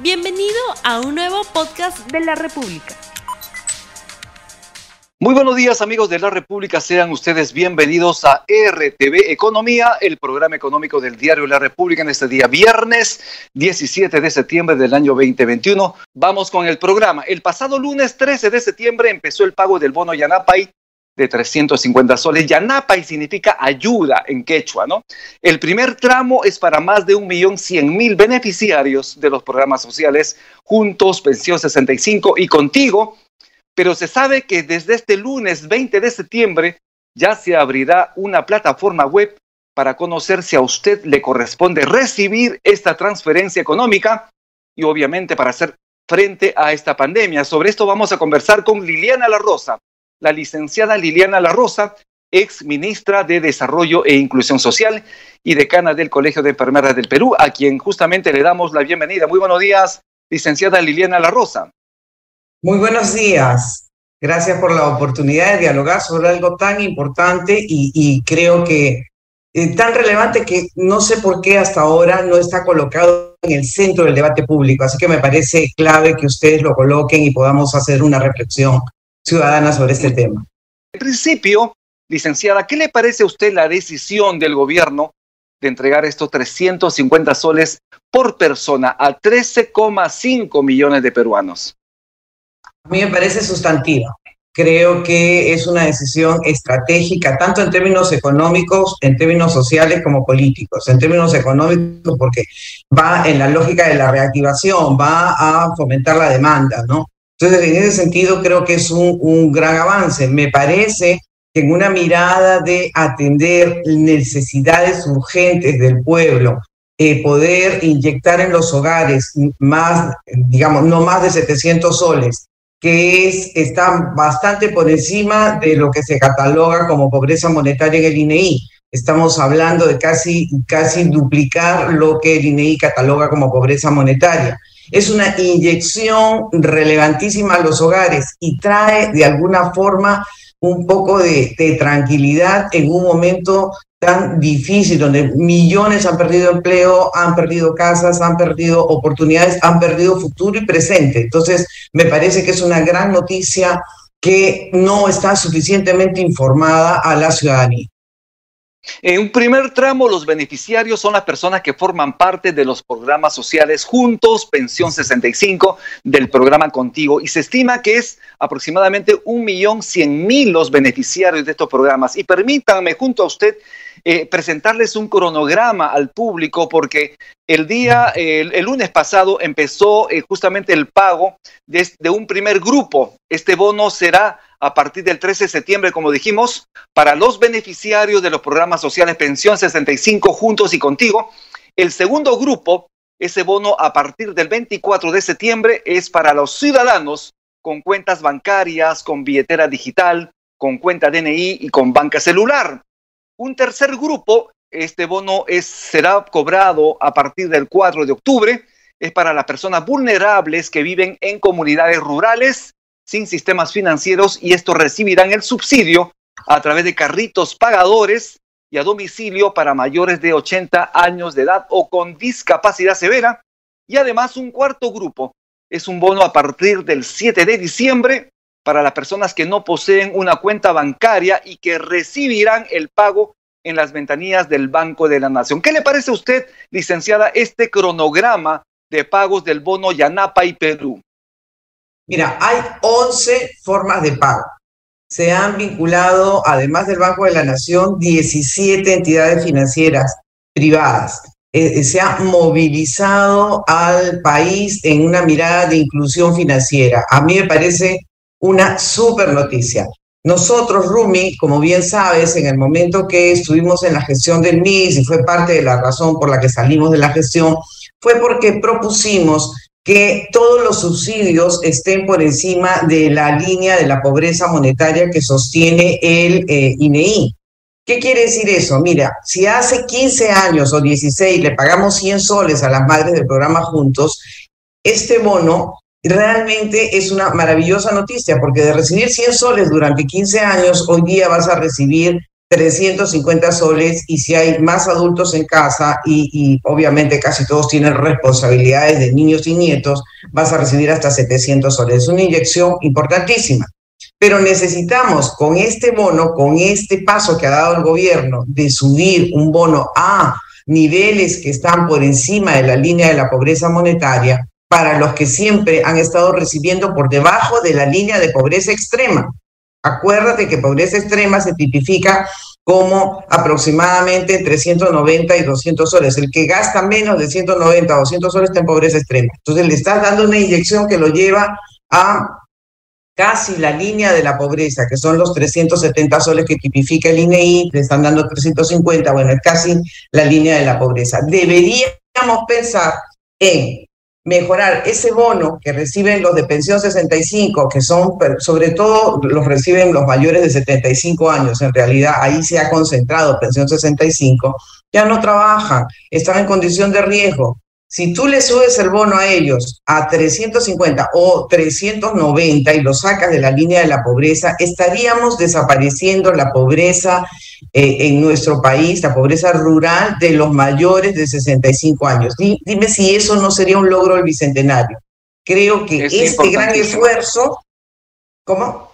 Bienvenido a un nuevo podcast de la República. Muy buenos días amigos de la República, sean ustedes bienvenidos a RTV Economía, el programa económico del diario La República en este día viernes 17 de septiembre del año 2021. Vamos con el programa. El pasado lunes 13 de septiembre empezó el pago del bono Yanapay de 350 soles. Yanapay significa ayuda en quechua, ¿no? El primer tramo es para más de un millón cien mil beneficiarios de los programas sociales Juntos, Pensión 65 y Contigo pero se sabe que desde este lunes 20 de septiembre ya se abrirá una plataforma web para conocer si a usted le corresponde recibir esta transferencia económica y obviamente para hacer frente a esta pandemia. Sobre esto vamos a conversar con Liliana La Rosa, la licenciada Liliana La Rosa, ex ministra de Desarrollo e Inclusión Social y decana del Colegio de Enfermeras del Perú, a quien justamente le damos la bienvenida. Muy buenos días, licenciada Liliana La Rosa. Muy buenos días. Gracias por la oportunidad de dialogar sobre algo tan importante y, creo que eh, tan relevante que no sé por qué hasta ahora no está colocado en el centro del debate público. Así que me parece clave que ustedes lo coloquen y podamos hacer una reflexión ciudadana sobre este tema. En principio, licenciada, ¿qué le parece a usted la decisión del gobierno de entregar estos 350 soles por persona a 13,5 millones de peruanos? A mí me parece sustantiva. Creo que es una decisión estratégica, tanto en términos económicos, en términos sociales como políticos. En términos económicos, porque va en la lógica de la reactivación, va a fomentar la demanda, ¿no? Entonces, en ese sentido, creo que es un, gran avance. Me parece que en una mirada de atender necesidades urgentes del pueblo, eh, poder inyectar en los hogares más, digamos, no más de 700 soles que es, está bastante por encima de lo que se cataloga como pobreza monetaria en el INEI. Estamos hablando de casi, casi duplicar lo que el INEI cataloga como pobreza monetaria. Es una inyección relevantísima a los hogares y trae de alguna forma un poco de, de tranquilidad en un momento tan difícil, donde millones han perdido empleo, han perdido casas, han perdido oportunidades, han perdido futuro y presente. Entonces, me parece que es una gran noticia que no está suficientemente informada a la ciudadanía. En un primer tramo, los beneficiarios son las personas que forman parte de los programas sociales Juntos, Pensión 65, del programa Contigo, y se estima que es aproximadamente un millón cien mil los beneficiarios de estos programas. Y permítanme, junto a usted, eh, presentarles un cronograma al público porque el día, el, lunes pasado empezó eh, justamente el pago de un primer grupo. Este bono será a partir del 13 de septiembre, como dijimos, para los beneficiarios de los programas sociales Pensión 65 Juntos y Contigo. El segundo grupo, ese bono a partir del 24 de septiembre, es para los ciudadanos con cuentas bancarias, con billetera digital, con cuenta DNI y con banca celular. Un tercer grupo, este bono será cobrado a partir del 4 de octubre, es para las personas vulnerables que viven en comunidades rurales sin sistemas financieros y estos recibirán el subsidio a través de carritos pagadores y a domicilio para mayores de 80 años de edad o con discapacidad severa. Y además un cuarto grupo es un bono a partir del 7 de diciembre para las personas que no poseen una cuenta bancaria y que recibirán el pago en las ventanillas del Banco de la Nación. ¿Qué le parece a usted, licenciada, este cronograma de pagos del bono Yanapa y Perú? Mira, hay 11 formas de pago. Se han vinculado, además del Banco de la Nación, 17 entidades financieras privadas. Eh, se ha movilizado al país en una mirada de inclusión financiera. A mí me parece una super noticia. Nosotros, Rumi, como bien sabes, en el momento que estuvimos en la gestión del MIS y fue parte de la razón por la que salimos de la gestión, fue porque propusimos que todos los subsidios estén por encima de la línea de la pobreza monetaria que sostiene el INEI. Eh, ¿Qué quiere decir eso? Mira, si hace 15 años o 16 le pagamos 100 soles a las madres del programa Juntos, este bono realmente es una maravillosa noticia, porque de recibir 100 soles durante 15 años, hoy día vas a recibir 350 soles y si hay más adultos en casa y, obviamente casi todos tienen responsabilidades de niños y nietos, vas a recibir hasta 700 soles. Es una inyección importantísima. Pero necesitamos con este bono, con este paso que ha dado el gobierno de subir un bono a niveles que están por encima de la línea de la pobreza monetaria, para los que siempre han estado recibiendo por debajo de la línea de pobreza extrema. Acuérdate que pobreza extrema se tipifica como aproximadamente entre 190 y 200 soles. El que gasta menos de 190 o 200 soles está en pobreza extrema. Entonces le estás dando una inyección que lo lleva a casi la línea de la pobreza, que son los 370 soles que tipifica el INEI, le están dando 350, bueno, es casi la línea de la pobreza. Deberíamos pensar en mejorar ese bono que reciben los de pensión 65, que son, sobre todo los reciben los mayores de 75 años, en realidad ahí se ha concentrado pensión 65, ya no trabajan, están en condición de riesgo, si tú le subes el bono a ellos a 350 o 390 y lo sacas de la línea de la pobreza, estaríamos desapareciendo la pobreza eh, en nuestro país, la pobreza rural de los mayores de 65 años. Dime si eso no sería un logro del Bicentenario. Creo que este gran esfuerzo... ¿Cómo?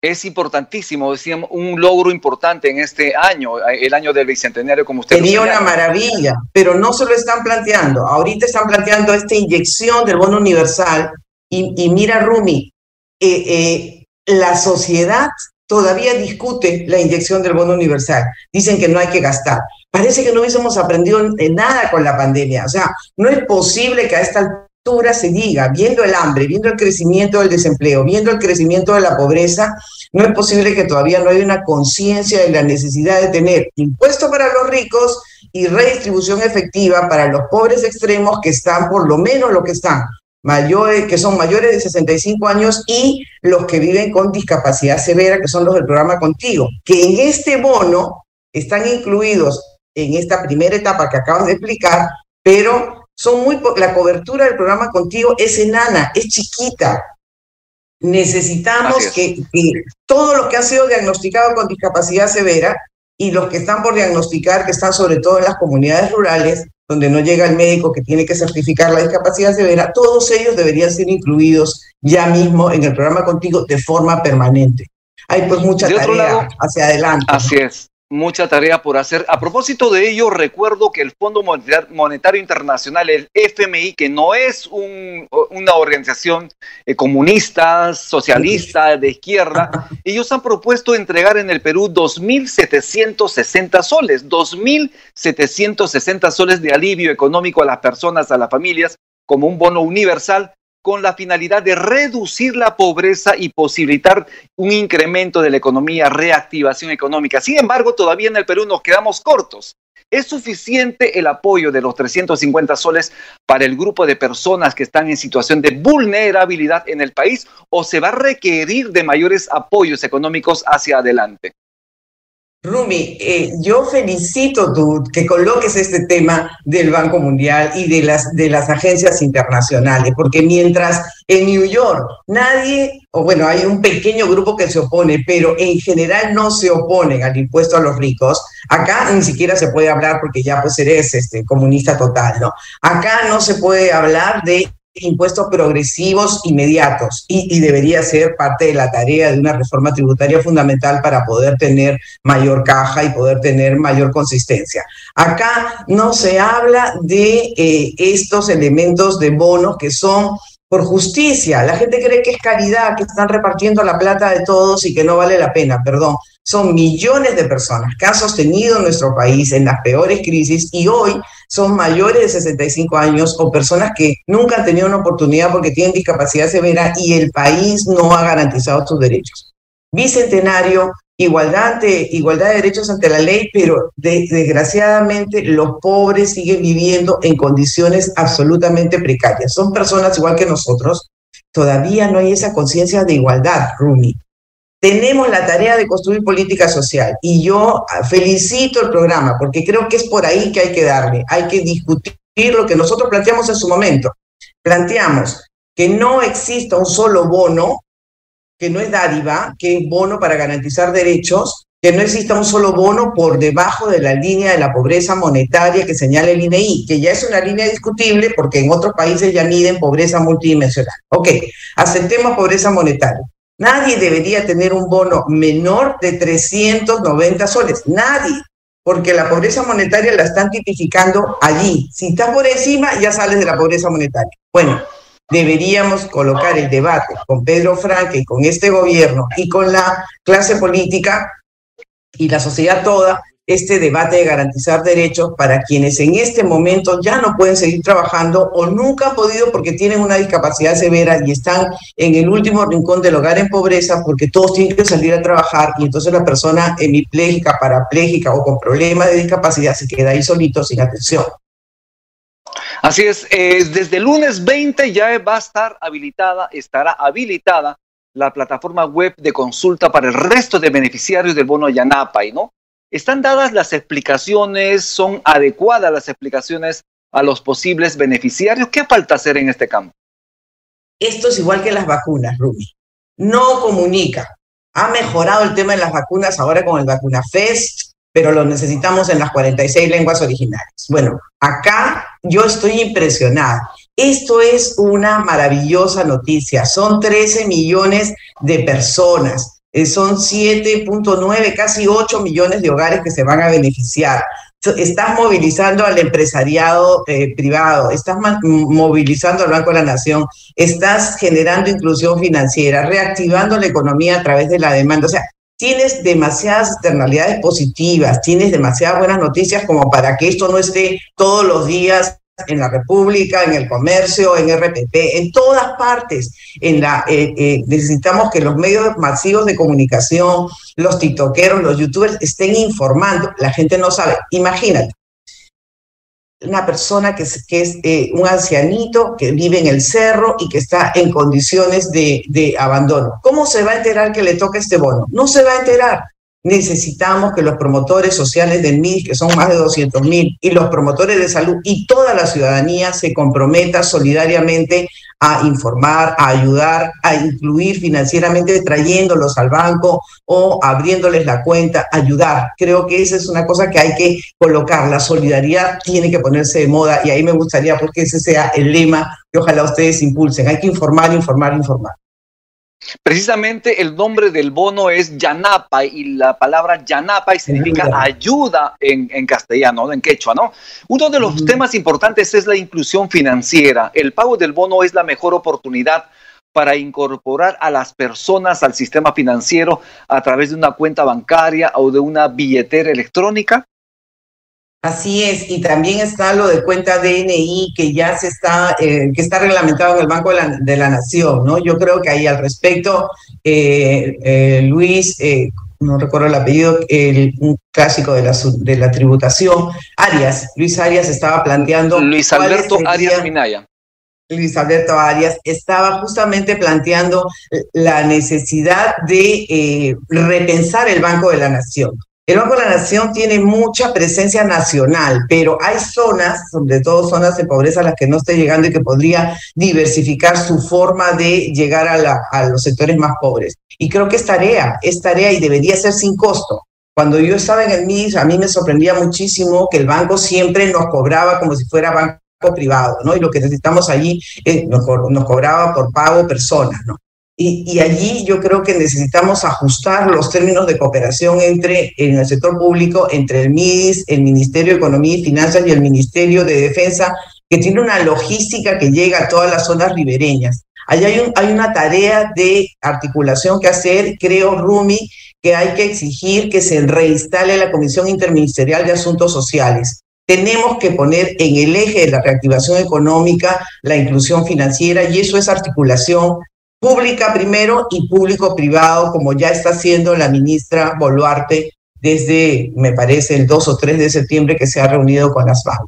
es importantísimo, decíamos, un logro importante en este año, el año del bicentenario, como usted Sería una maravilla, pero no se lo están planteando. Ahorita están planteando esta inyección del bono universal y, mira, Rumi, eh, eh, la sociedad todavía discute la inyección del bono universal. Dicen que no hay que gastar. Parece que no hubiésemos aprendido nada con la pandemia. O sea, no es posible que a esta se diga, viendo el hambre, viendo el crecimiento del desempleo, viendo el crecimiento de la pobreza, no es posible que todavía no haya una conciencia de la necesidad de tener impuesto para los ricos y redistribución efectiva para los pobres extremos que están por lo menos lo que están, mayores, que son mayores de 65 años y los que viven con discapacidad severa, que son los del programa Contigo, que en este bono están incluidos en esta primera etapa que acabas de explicar, pero son muy la cobertura del programa contigo es enana, es chiquita. Necesitamos que, todos los que han sido diagnosticados con discapacidad severa y los que están por diagnosticar, que están sobre todo en las comunidades rurales, donde no llega el médico que tiene que certificar la discapacidad severa, todos ellos deberían ser incluidos ya mismo en el programa contigo de forma permanente. Hay pues mucha tarea hacia adelante. Así es mucha tarea por hacer. A propósito de ello, recuerdo que el Fondo Monetario Internacional, el FMI, que no es una organización eh, comunista, socialista, de izquierda, ellos han propuesto entregar en el Perú 2.760 soles, 2.760 soles de alivio económico a las personas, a las familias, como un bono universal con la finalidad de reducir la pobreza y posibilitar un incremento de la economía, reactivación económica. Sin embargo, todavía en el Perú nos quedamos cortos. ¿Es suficiente el apoyo de los 350 soles para el grupo de personas que están en situación de vulnerabilidad en el país o se va a requerir de mayores apoyos económicos hacia adelante? Rumi, eh, yo felicito tú que coloques este tema del Banco Mundial y de las, de las agencias internacionales, porque mientras en New York nadie, o bueno, hay un pequeño grupo que se opone, pero en general no se oponen al impuesto a los ricos, acá ni siquiera se puede hablar porque ya pues eres este, comunista total, ¿no? Acá no se puede hablar de impuestos progresivos inmediatos y, debería ser parte de la tarea de una reforma tributaria fundamental para poder tener mayor caja y poder tener mayor consistencia. Acá no se habla de eh, estos elementos de bonos que son por justicia. La gente cree que es caridad, que están repartiendo la plata de todos y que no vale la pena, perdón. Son millones de personas que han sostenido nuestro país en las peores crisis y hoy son mayores de 65 años o personas que nunca han tenido una oportunidad porque tienen discapacidad severa y el país no ha garantizado sus derechos. Bicentenario, igualdad, igualdad de derechos ante la ley, pero desgraciadamente los pobres siguen viviendo en condiciones absolutamente precarias. Son personas igual que nosotros. Todavía no hay esa conciencia de igualdad, Rumi. Tenemos la tarea de construir política social y yo felicito el programa porque creo que es por ahí que hay que darle. Hay que discutir lo que nosotros planteamos en su momento. Planteamos que no exista un solo bono que no es dádiva, que es bono para garantizar derechos, que no exista un solo bono por debajo de la línea de la pobreza monetaria que señala el INEI, que ya es una línea discutible porque en otros países ya miden pobreza multidimensional. Ok, aceptemos pobreza monetaria. Nadie debería tener un bono menor de 390 soles, nadie, porque la pobreza monetaria la están tipificando allí. Si estás por encima, ya sales de la pobreza monetaria. Bueno, deberíamos colocar el debate con Pedro Franque y con este gobierno y con la clase política y la sociedad toda este debate de garantizar derechos para quienes en este momento ya no pueden seguir trabajando o nunca han podido porque tienen una discapacidad severa y están en el último rincón del hogar en pobreza porque todos tienen que salir a trabajar y entonces la persona hemipléjica, parapléjica o con problemas de discapacidad se queda ahí solito sin atención. Así es, eh, desde el lunes 20 ya va a estar habilitada, estará habilitada la plataforma web de consulta para el resto de beneficiarios del bono Yanapay, ¿no? ¿Están dadas las explicaciones? ¿Son adecuadas las explicaciones a los posibles beneficiarios? ¿Qué falta hacer en este campo? Esto es igual que las vacunas, Rumi. No comunica. Ha mejorado el tema de las vacunas ahora con el Vacuna Fest, pero lo necesitamos en las 46 lenguas originales. Bueno, acá yo estoy impresionada. Esto es una maravillosa noticia. Son 13 millones de personas. Eh, son 7.9, casi 8 millones de hogares que se van a beneficiar. Estás movilizando al empresariado eh, privado, estás movilizando al Banco de la Nación, estás generando inclusión financiera, reactivando la economía a través de la demanda. O sea, tienes demasiadas externalidades positivas, tienes demasiadas buenas noticias como para que esto no esté todos los días en la República, en el comercio, en RPP, en todas partes. En la, eh, eh, necesitamos que los medios masivos de comunicación, los tiktokeros, los youtubers estén informando. La gente no sabe. Imagínate, una persona que es, eh, un ancianito que vive en el cerro y que está en condiciones de, de abandono. ¿Cómo se va a enterar que le toca este bono? No se va a enterar necesitamos que los promotores sociales del MIS, que son más de 200 mil, y los promotores de salud y toda la ciudadanía se comprometa solidariamente a informar, a ayudar, a incluir financieramente trayéndolos al banco o abriéndoles la cuenta, ayudar. Creo que esa es una cosa que hay que colocar. La solidaridad tiene que ponerse de moda y ahí me gustaría porque ese sea el lema que ojalá ustedes impulsen. Hay que informar, informar, informar. Precisamente el nombre del bono es Yanapa y la palabra Yanapa significa ayuda en, castellano, en quechua, ¿no? Uno de los temas importantes es la inclusión financiera. El pago del bono es la mejor oportunidad para incorporar a las personas al sistema financiero a través de una cuenta bancaria o de una billetera electrónica. Así es, y también está lo de cuenta DNI que ya se está, eh, que está reglamentado en el Banco de la, Nación, ¿no? Yo creo que ahí al respecto, eh, eh, Luis, no recuerdo el apellido, el, un clásico de la, de la tributación, Arias, Luis Arias estaba planteando... Luis Alberto Arias Minaya. Luis Alberto Arias, estaba justamente planteando la necesidad de repensar el Banco de la Nación. El Banco de la Nación tiene mucha presencia nacional, pero hay zonas, sobre todo zonas de pobreza a las que no está llegando y que podría diversificar su forma de llegar a, los sectores más pobres. Y creo que es tarea, es tarea y debería ser sin costo. Cuando yo estaba en el MIS, a mí me sorprendía muchísimo que el banco siempre nos cobraba como si fuera banco privado, ¿no? Y lo que necesitamos allí eh, nos, nos cobraba por pago persona, ¿no? Y, allí yo creo que necesitamos ajustar los términos de cooperación entre en el sector público, entre el MIDIS, el Ministerio de Economía y Finanzas y el Ministerio de Defensa, que tiene una logística que llega a todas las zonas ribereñas. Allí hay, un, hay una tarea de articulación que hacer, creo, Rumi, que hay que exigir que se reinstale la Comisión Interministerial de Asuntos Sociales. Tenemos que poner en el eje de la reactivación económica la inclusión financiera y eso es articulación pública primero y público-privado, como ya está haciendo la ministra Boluarte desde, me parece, el 2 o 3 de septiembre que se ha reunido con las bancas.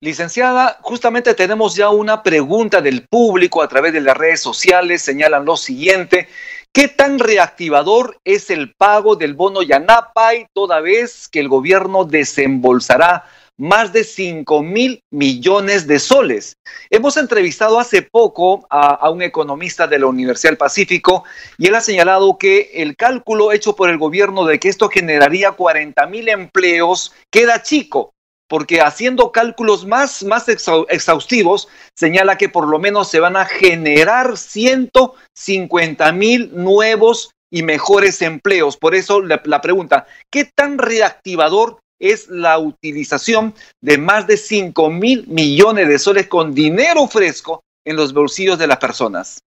Licenciada, justamente tenemos ya una pregunta del público a través de las redes sociales. Señalan lo siguiente. ¿Qué tan reactivador es el pago del bono Yanapay toda vez que el gobierno desembolsará más de 5 mil millones de soles. Hemos entrevistado hace poco a, un economista de la Universidad del Pacífico y él ha señalado que el cálculo hecho por el gobierno de que esto generaría 40 mil empleos queda chico porque haciendo cálculos más, más exhaustivos, señala que por lo menos se van a generar 150 mil nuevos y mejores empleos. Por eso la, pregunta, ¿qué tan reactivador es la utilización de más de 5 mil millones de soles con dinero fresco en los bolsillos de las personas?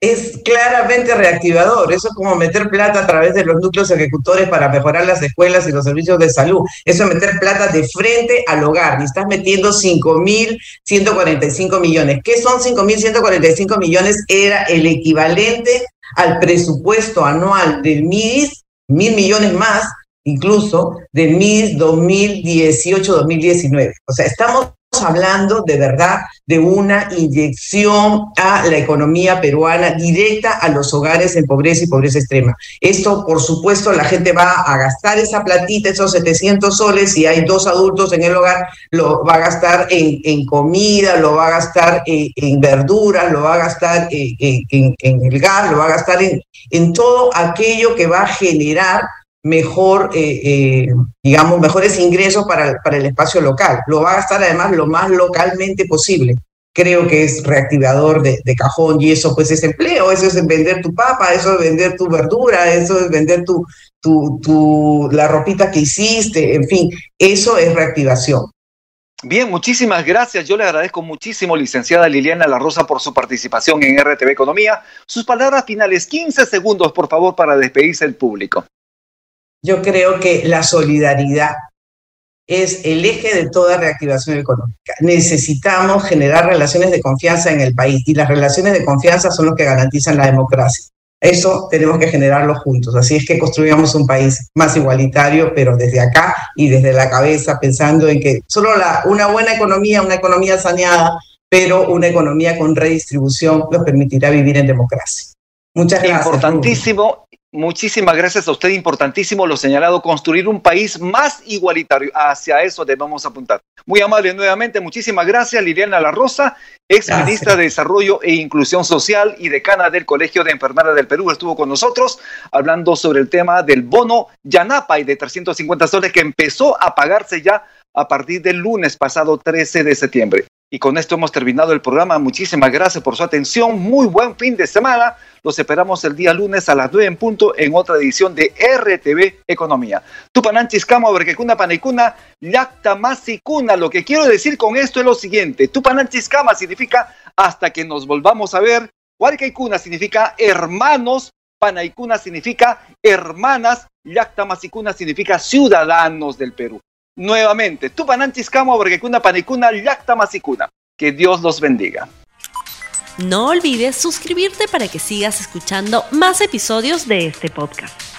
es claramente reactivador. Eso es como meter plata a través de los núcleos ejecutores para mejorar las escuelas y los servicios de salud. Eso es meter plata de frente al hogar. Y estás metiendo 5.145 millones. ¿Qué son 5.145 millones? Era el equivalente al presupuesto anual del MIDIS, mil millones más, incluso, del MIDIS 2018-2019. O sea, estamos hablando de verdad de una inyección a la economía peruana directa a los hogares en pobreza y pobreza extrema. Esto, por supuesto, la gente va a gastar esa platita, esos 700 soles, si hay dos adultos en el hogar, lo va a gastar en, en comida, lo va a gastar en, en verduras, lo va a gastar en, en, el gas, lo va a gastar en, en todo aquello que va a generar mejor, eh, eh, digamos, mejores ingresos para, para el espacio local. Lo va a gastar además lo más localmente posible. Creo que es reactivador de, cajón y eso pues es empleo, eso es vender tu papa, eso es vender tu verdura, eso es vender tu, tu, tu, la ropita que hiciste, en fin, eso es reactivación. Bien, muchísimas gracias. Yo le agradezco muchísimo, licenciada Liliana La Rosa, por su participación en RTV Economía. Sus palabras finales, 15 segundos, por favor, para despedirse del público. Yo creo que la solidaridad es el eje de toda reactivación económica. Necesitamos generar relaciones de confianza en el país y las relaciones de confianza son los que garantizan la democracia. Eso tenemos que generarlo juntos. Así es que construyamos un país más igualitario, pero desde acá y desde la cabeza, pensando en que solo la, una buena economía, una economía saneada, pero una economía con redistribución nos permitirá vivir en democracia. Muchas gracias. Importantísimo, Muchísimas gracias a usted, importantísimo lo señalado, construir un país más igualitario. Hacia eso debemos apuntar. Muy amable nuevamente, muchísimas gracias Liliana La Rosa, ex ministra de Desarrollo e Inclusión Social y decana del Colegio de Enfermeras del Perú, estuvo con nosotros hablando sobre el tema del bono Yanapa y de 350 soles que empezó a pagarse ya a partir del lunes pasado 13 de septiembre. Y con esto hemos terminado el programa. Muchísimas gracias por su atención. Muy buen fin de semana. Los esperamos el día lunes a las 9 en punto en otra edición de RTV Economía. Tupananchis Camo, Berquecuna, Panicuna, Yacta Masicuna. Lo que quiero decir con esto es lo siguiente. Tupananchis Cama significa hasta que nos volvamos a ver. Huarcaicuna significa hermanos. Panaicuna significa hermanas. Yacta Masicuna significa ciudadanos del Perú nuevamente. Tupananchis Camo, Berquecuna, Panicuna, Yacta Masicuna. Que Dios los bendiga. No olvides suscribirte para que sigas escuchando más episodios de este podcast.